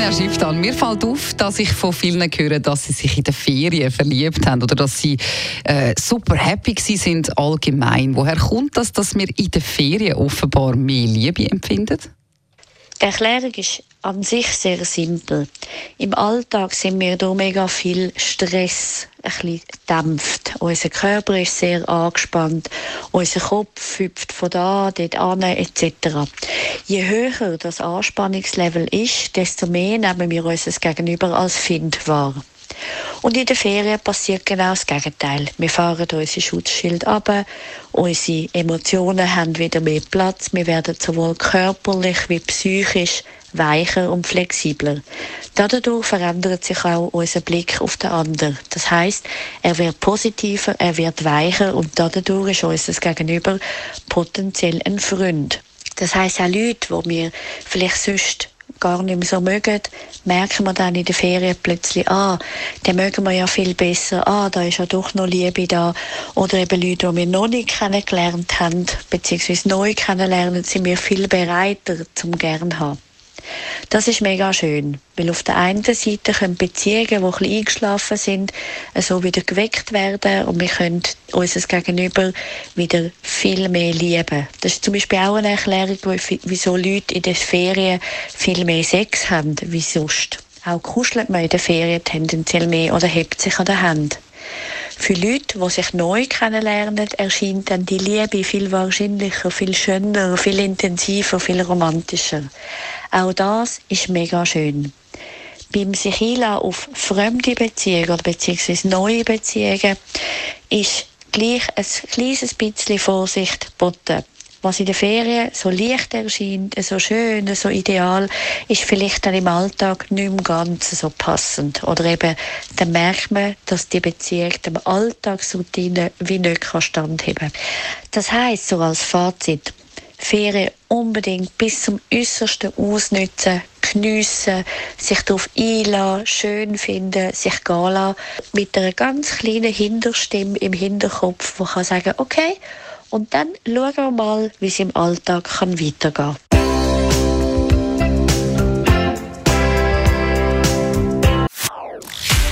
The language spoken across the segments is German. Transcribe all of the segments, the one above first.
Tanja Schifftan, mir fällt auf, dass ich von vielen höre, dass sie sich in den Ferien verliebt haben oder dass sie äh, super happy sind allgemein. Woher kommt das, dass wir in den Ferien offenbar mehr Liebe empfinden? Die Erklärung ist an sich sehr simpel. Im Alltag sind wir durch mega viel Stress ein bisschen dämpft. Unser Körper ist sehr angespannt, unser Kopf hüpft von da, dort an, etc. Je höher das Anspannungslevel ist, desto mehr nehmen wir unser Gegenüber als Find wahr. Und in den Ferien passiert genau das Gegenteil. Wir fahren unser Schutzschild ab, unsere Emotionen haben wieder mehr Platz, wir werden sowohl körperlich wie psychisch weicher und flexibler. Dadurch verändert sich auch unser Blick auf den anderen. Das heißt, er wird positiver, er wird weicher und dadurch ist unser Gegenüber potenziell ein Freund. Das heißt auch Leute, die wir vielleicht sonst gar nicht mehr so mögen, merken wir dann in den Ferien plötzlich, ah, den mögen wir ja viel besser, ah, da ist ja doch noch Liebe da. Oder eben Leute, die wir noch nicht kennengelernt haben, beziehungsweise neu kennenlernen, sind wir viel bereiter zum gern haben. Das ist mega schön, weil auf der einen Seite können Beziehungen, die ein bisschen eingeschlafen sind, so wieder geweckt werden und wir können unser Gegenüber wieder viel mehr lieben. Das ist zum Beispiel auch eine Erklärung, wieso Leute in den Ferien viel mehr Sex haben wie sonst. Auch kuschelt man in den Ferien tendenziell mehr oder hebt sich an der Hand. Für Leute, die sich neu kennenlernen, erscheint dann die Liebe viel wahrscheinlicher, viel schöner, viel intensiver, viel romantischer. Auch das ist mega schön. Beim sich einlassen auf fremde Beziehungen oder beziehungsweise neue Beziehungen ist gleich ein kleines bisschen Vorsicht geboten was in der Ferien so leicht erscheint, so schön, so ideal, ist vielleicht dann im Alltag nicht mehr ganz so passend. Oder eben, dann merkt man, dass die Beziehung dem Alltagsroutine wie nicht standheben kann. Das heisst, so als Fazit, Ferien unbedingt bis zum Äußersten ausnutzen, geniessen, sich darauf einlassen, schön finden, sich gehen lassen, mit einer ganz kleinen Hinterstimme im Hinterkopf, die kann sagen, okay, und dann schauen wir mal, wie es im Alltag kann weitergehen kann.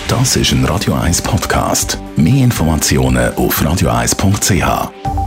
Das ist ein Radio 1 Podcast. Mehr Informationen auf radio1.ch.